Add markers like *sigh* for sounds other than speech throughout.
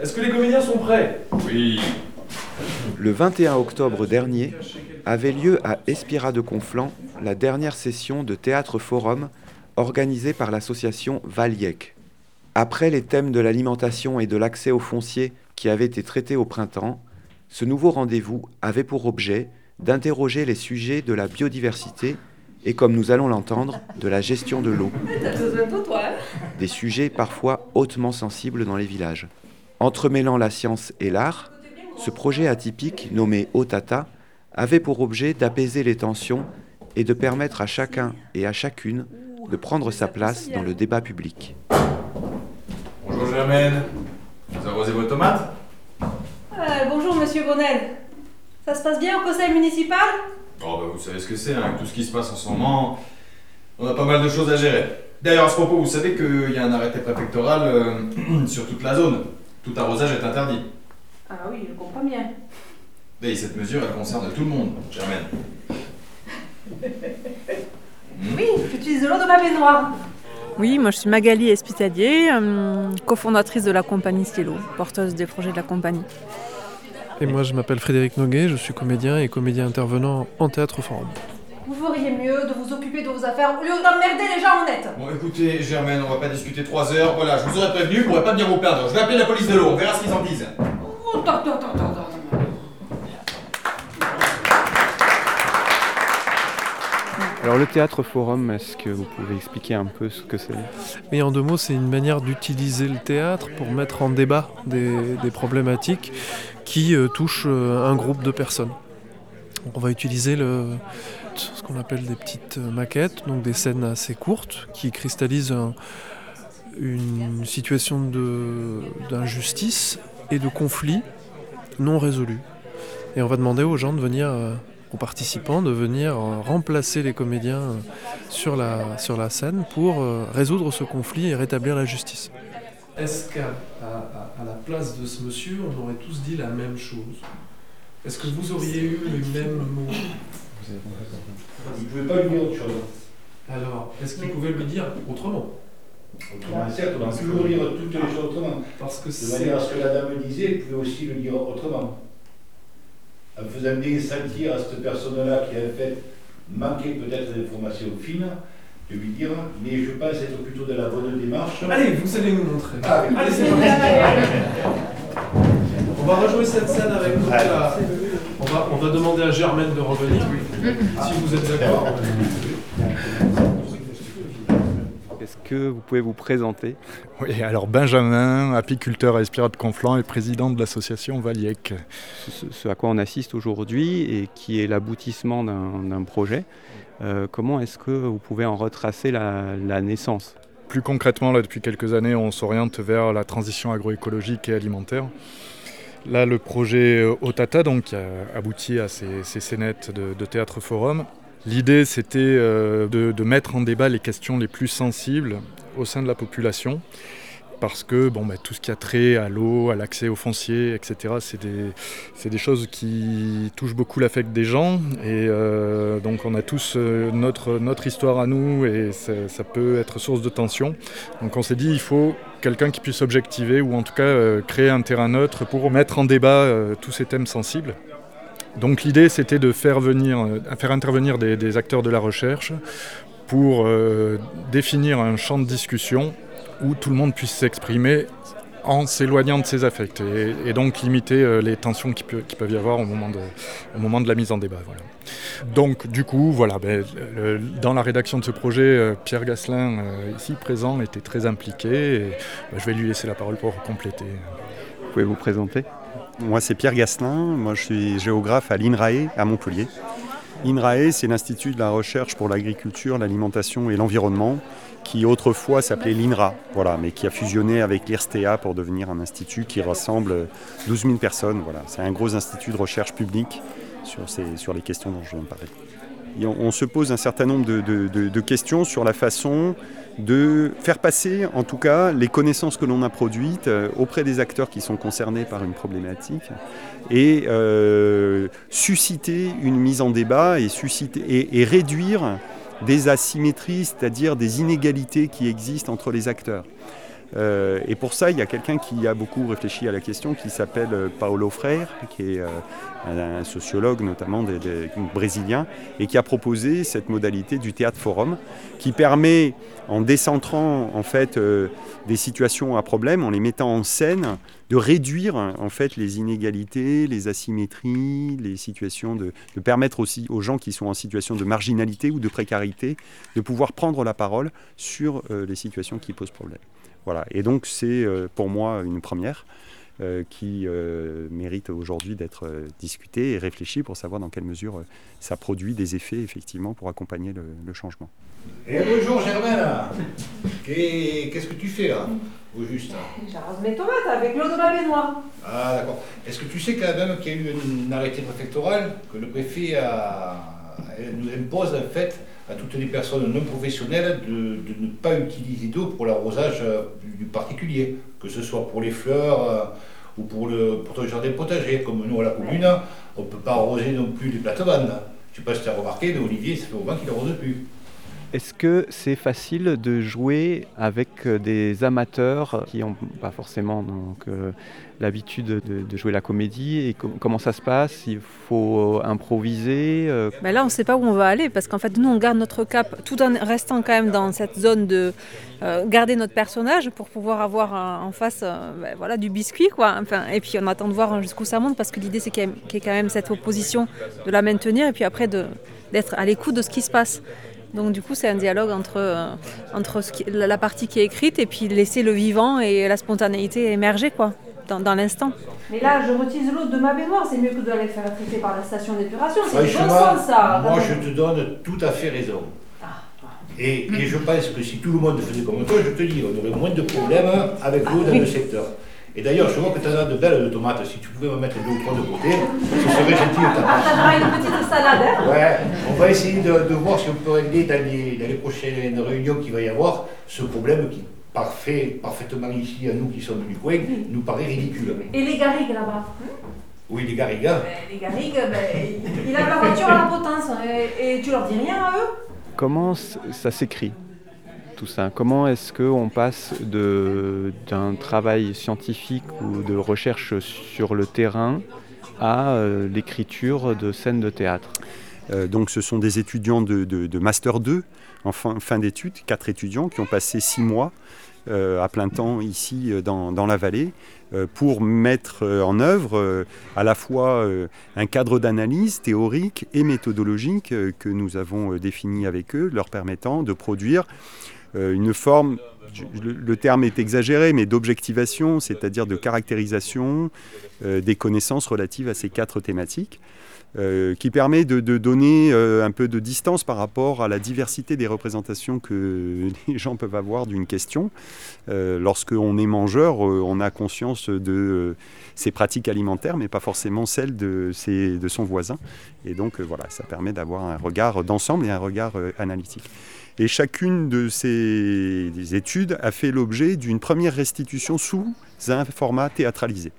Est-ce que les comédiens sont prêts? Oui. Le 21 octobre dernier avait lieu à Espira de Conflans la dernière session de Théâtre Forum organisée par l'association Valiec. Après les thèmes de l'alimentation et de l'accès aux fonciers qui avaient été traités au printemps, ce nouveau rendez-vous avait pour objet d'interroger les sujets de la biodiversité et, comme nous allons l'entendre, de la gestion de l'eau. *laughs* Des sujets parfois hautement sensibles dans les villages. Entremêlant la science et l'art, ce projet atypique nommé Otata avait pour objet d'apaiser les tensions et de permettre à chacun et à chacune de prendre sa place dans le débat public. Bonjour Germaine. Vous arrosez vos tomates Euh, bonjour Monsieur Bonnel. Ça se passe bien au conseil municipal? Oh bah vous savez ce que c'est, hein, avec tout ce qui se passe en ce moment, on a pas mal de choses à gérer. D'ailleurs à ce propos, vous savez qu'il y a un arrêté préfectoral euh, *clears throat* sur toute la zone. Tout arrosage est interdit. Ah oui, je comprends bien. Et cette mesure, elle concerne tout le monde, Germaine. *laughs* Oui, j'utilise de l'eau de ma baignoire. Oui, moi je suis Magali Espitalier, euh, cofondatrice de la compagnie Stylo, porteuse des projets de la compagnie. Et moi je m'appelle Frédéric Noguet, je suis comédien et comédien intervenant en théâtre forum. Vous feriez mieux de vous occuper de vos affaires au lieu d'emmerder les gens honnêtes. Bon écoutez, Germaine, on va pas discuter trois heures. Voilà, je vous aurais prévenu, vous pourrez pas bien vous perdre. Je vais appeler la police de l'eau, on verra ce qu'ils en disent. Oh, attends, attends, attends, attends, attends. Alors le théâtre forum, est-ce que vous pouvez expliquer un peu ce que c'est? Mais en deux mots, c'est une manière d'utiliser le théâtre pour mettre en débat des, des problématiques qui euh, touchent euh, un groupe de personnes. On va utiliser ce qu'on appelle des petites maquettes, donc des scènes assez courtes qui cristallisent un- une situation d'injustice et de conflit non résolu. Et on va demander aux gens de venir, euh, aux participants, de venir euh, remplacer les comédiens euh, sur la, scène pour résoudre ce conflit et rétablir la justice. Est-ce qu'à la place de ce monsieur, on aurait tous dit la même chose? Est-ce que vous auriez eu les mêmes mots Vous ne pouvez pas lui dire autre chose. Alors, est-ce qu'il pouvait le dire autrement? Autrement, certes, on va toujours dire toutes les choses autrement. Parce que De manière à ce que la dame disait, il pouvait aussi le dire autrement. En faisant bien sentir à cette personne-là qui en fait manquait peut-être d'informations fines, de lui dire, mais je pense être plutôt dans la bonne démarche. Allez, vous allez nous montrer. Ah, oui. Allez, c'est parti. *laughs* On va rejouer cette scène avec toute la... On va, on va demander à Germaine de revenir, si vous êtes d'accord. Est-ce que vous pouvez vous présenter? Oui, alors Benjamin, apiculteur à Espira de Conflans et président de l'association Valiec. ce, ce à quoi on assiste aujourd'hui et qui est l'aboutissement d'un d'un projet euh, Comment est-ce que vous pouvez en retracer la, la naissance? Plus concrètement, là, depuis quelques années, on s'oriente vers la transition agroécologique et alimentaire. Là, le projet euh, Otata, donc, a abouti à ces, ces scénettes de, théâtre forum. L'idée, c'était euh, de mettre en débat les questions les plus sensibles au sein de la population. Parce que bon, bah, tout ce qui a trait à l'eau, à l'accès aux fonciers, etc., c'est des, choses qui touchent beaucoup l'affect des gens. Et euh, donc on a tous euh, notre, histoire à nous et ça, peut être source de tension. Donc on s'est dit il faut quelqu'un qui puisse objectiver ou en tout cas euh, créer un terrain neutre pour mettre en débat tous ces thèmes sensibles. Donc l'idée c'était de faire, venir, faire intervenir des, acteurs de la recherche pour définir un champ de discussion où tout le monde puisse s'exprimer en s'éloignant de ses affects et, donc limiter euh, les tensions qui, peuvent y avoir au moment de, la mise en débat. Donc du coup, voilà, ben, dans la rédaction de ce projet, euh, Pierre Gasselin, euh, ici présent, était très impliqué et ben, je vais lui laisser la parole pour compléter. Vous pouvez vous présenter Moi, c'est Pierre Gasselin. Moi, je suis géographe à l'INRAE à Montpellier. INRAE, c'est l'Institut de la recherche pour l'agriculture, l'alimentation et l'environnement, qui autrefois s'appelait l'INRA, voilà, mais qui a fusionné avec l'IRSTEA pour devenir un institut qui rassemble 12 000 personnes. Voilà. C'est un gros institut de recherche publique sur, ces- sur les questions dont je viens de parler. On, se pose un certain nombre de, questions sur la façon de faire passer, en tout cas, les connaissances que l'on a produites euh, auprès des acteurs qui sont concernés par une problématique et euh, susciter une mise en débat et, susciter, et réduire des asymétries, c'est-à-dire des inégalités qui existent entre les acteurs. Euh, et pour ça, il y a quelqu'un qui a beaucoup réfléchi à la question, qui s'appelle euh, Paulo Freire, qui est un sociologue notamment brésilien, et qui a proposé cette modalité du théâtre forum, qui permet, en décentrant en fait des situations à problème, en les mettant en scène, de réduire en fait les inégalités, les asymétries, les situations de, de permettre aussi aux gens qui sont en situation de marginalité ou de précarité de pouvoir prendre la parole sur les situations qui posent problème. Voilà. Et donc c'est pour moi une première. Euh, qui euh, mérite aujourd'hui d'être euh, discuté et réfléchi pour savoir dans quelle mesure ça produit des effets effectivement pour accompagner le, le changement. Et bonjour Germain là Qu'est-ce que tu fais là au juste J'arrose mes tomates avec l'eau de ma baignoire. Ah d'accord. Est-ce que tu sais quand même qu'il y a eu un arrêté préfectoral que le préfet a, nous impose en fait à toutes les personnes non professionnelles de, de ne pas utiliser d'eau pour l'arrosage du, du, particulier, que ce soit pour les fleurs euh, ou pour le, pour le jardin potager. Comme nous à la commune, on ne peut pas arroser non plus les plates-bandes. Je ne sais pas si tu as remarqué, mais Olivier, ça fait longtemps qu'il n'arrose plus. Est-ce que c'est facile de jouer avec des amateurs qui n'ont pas forcément euh, l'habitude de, jouer la comédie et com comment ça se passe? Il faut improviser euh... ben Là, on ne sait pas où on va aller parce qu'en fait, nous, on garde notre cap tout en restant quand même dans cette zone de euh, garder notre personnage pour pouvoir avoir en face euh, ben, voilà, du biscuit. Quoi. Et puis, on attend de voir jusqu'où ça monte parce que l'idée, c'est qu'il y, qu y, ait quand même cette opposition de la maintenir et puis après d'être à l'écoute de ce qui se passe. Donc du coup, c'est un dialogue entre, euh, entre ce qui, la partie qui est écrite et puis laisser le vivant et la spontanéité émerger quoi, dans, dans l'instant. Mais là, je retise l'eau de ma baignoire, c'est mieux que de la faire traiter par la station d'épuration. C'est bon sens, ça. Moi, je te donne tout à fait raison. Ah. Et, et, je pense que si tout le monde faisait comme toi, je te dis, on aurait moins de problèmes avec l'eau ah, dans oui. le secteur. Et d'ailleurs, je vois que tu as de belles de tomates. Si tu pouvais me mettre deux ou trois de côté, ce serait gentil de ta part. Ah, une petite salade, hein Ouais, on va essayer de, de, voir si on peut régler dans les, dans les prochaines réunions qu'il va y avoir ce problème qui, parfait, parfaitement ici, à nous qui sommes du coin, nous paraît ridicule. Et les garrigues là-bas? Oui, les garrigues. Ben, les garrigues, ben, ils ont la voiture à la potence. Et, et tu leur dis rien à eux? Comment ça s'écrit? Comment est-ce qu'on passe d'un travail scientifique ou de recherche sur le terrain à euh, l'écriture de scènes de théâtre? Euh, Donc ce sont des étudiants de, Master 2, en fin, d'études, quatre étudiants qui ont passé six mois euh, à plein temps ici dans, la vallée pour mettre en œuvre à la fois un cadre d'analyse théorique et méthodologique que nous avons défini avec eux, leur permettant de produire une forme, le terme est exagéré, mais d'objectivation, c'est-à-dire de caractérisation des connaissances relatives à ces quatre thématiques. Euh, qui permet de, donner euh, un peu de distance par rapport à la diversité des représentations que *laughs* les gens peuvent avoir d'une question. Euh, Lorsqu'on est mangeur, on a conscience de ses pratiques alimentaires, mais pas forcément celles de, de son voisin. Et donc voilà, ça permet d'avoir un regard d'ensemble et un regard analytique. Et chacune de ces études a fait l'objet d'une première restitution sous un format théâtralisé.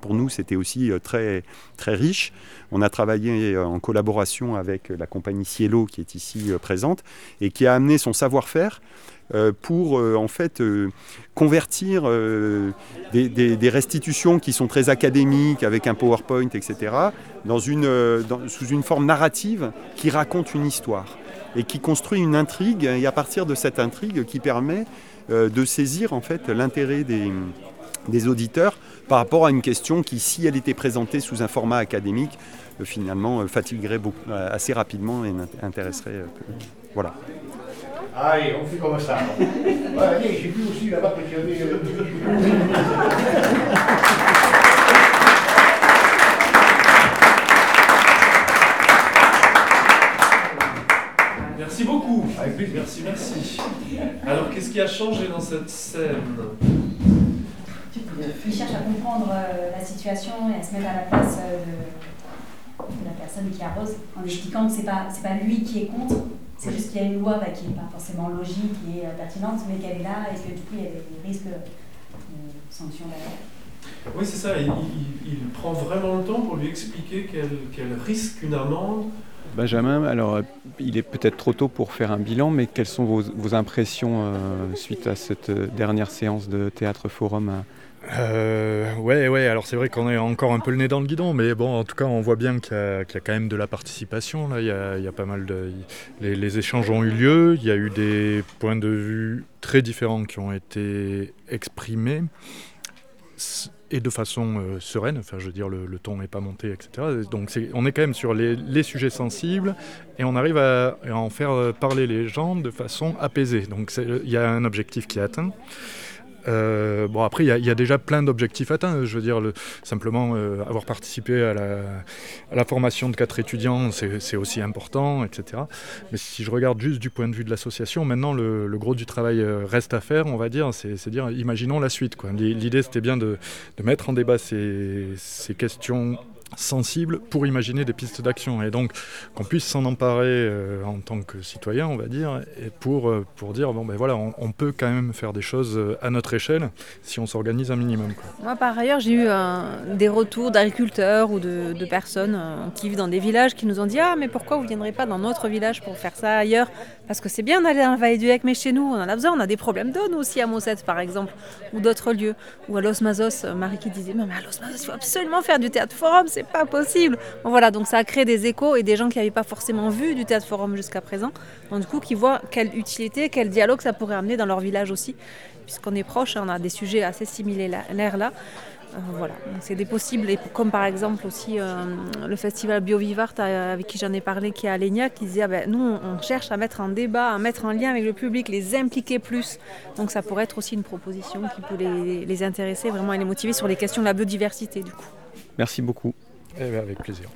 Pour nous, c'était aussi très, très riche. On a travaillé en collaboration avec la compagnie Cielo qui est ici présente et qui a amené son savoir-faire pour en fait convertir des, restitutions qui sont très académiques avec un PowerPoint, etc., dans une, sous une forme narrative qui raconte une histoire et qui construit une intrigue et à partir de cette intrigue qui permet de saisir en fait l'intérêt des, des auditeurs par rapport à une question qui, si elle était présentée sous un format académique, euh, finalement euh, fatiguerait beaucoup, euh, assez rapidement et intéresserait. Euh, voilà. Allez, on fait comme ça. j'ai vu aussi. Merci beaucoup. Merci, merci. Alors, qu'est-ce qui a changé dans cette scène il cherche à comprendre euh, la situation et à se mettre à la place euh, de, de, la personne qui arrose en expliquant que ce n'est pas, pas lui qui est contre, c'est juste qu'il y a une loi bah, qui n'est pas forcément logique et euh, pertinente, mais qu'elle est là et que du coup il y a des risques de sanctions derrière. Oui, c'est ça. Il, il, il, prend vraiment le temps pour lui expliquer qu'elle qu risque une amende Benjamin, alors il est peut-être trop tôt pour faire un bilan, mais quelles sont vos, impressions suite à cette dernière séance de Théâtre Forum euh, ouais, ouais, alors c'est vrai qu'on est encore un peu le nez dans le guidon, mais bon, en tout cas, on voit bien qu'il y, a quand même de la participation. Là. Y a, pas mal de. Les, échanges ont eu lieu, il y a eu des points de vue très différents qui ont été exprimés, et de façon euh, sereine, enfin, je veux dire, le, ton n'est pas monté, etc. Donc on est quand même sur les, sujets sensibles, et on arrive à, à, en faire parler les gens de façon apaisée. Donc il y a un objectif qui est atteint. Euh, bon, après, il y, a déjà plein d'objectifs atteints. Je veux dire, le, simplement euh, avoir participé à la, formation de quatre étudiants, c'est aussi important, etc. Mais si je regarde juste du point de vue de l'association, maintenant, le, gros du travail euh, reste à faire, on va dire. C'est dire, imaginons la suite. L'idée, c'était bien de, mettre en débat ces questions sensible pour imaginer des pistes d'action et donc qu'on puisse s'en emparer euh, en tant que citoyen, on va dire, et pour, euh, pour dire bon ben voilà, on, peut quand même faire des choses euh, à notre échelle si on s'organise un minimum. Moi par ailleurs, j'ai eu des retours d'agriculteurs ou de, personnes qui vivent dans des villages qui nous ont dit ah mais pourquoi vous ne viendrez pas dans notre village pour faire ça ailleurs? Parce que c'est bien d'aller dans la vallée du Hec, mais chez nous, on en a besoin. On a des problèmes d'eau, aussi, à Mossette, par exemple, ou d'autres lieux. Ou à Los Mazos, Marie qui disait, mais à Los Mazos, il faut absolument faire du théâtre forum, c'est pas possible. voilà, donc ça a créé des échos et des gens qui n'avaient pas forcément vu du théâtre forum jusqu'à présent. Donc du coup, qui voient quelle utilité, quel dialogue ça pourrait amener dans leur village aussi. Puisqu'on est proche, hein, on a des sujets assez similaires là. Euh, voilà, c'est des possibles, et comme par exemple aussi euh, le festival Biovivart euh, avec qui j'en ai parlé, qui est à Lénia, qui disait ah ben, nous on cherche à mettre en débat, à mettre en lien avec le public, les impliquer plus. Donc ça pourrait être aussi une proposition qui peut les, intéresser vraiment et les motiver sur les questions de la biodiversité du coup. Merci beaucoup. Eh ben, avec plaisir.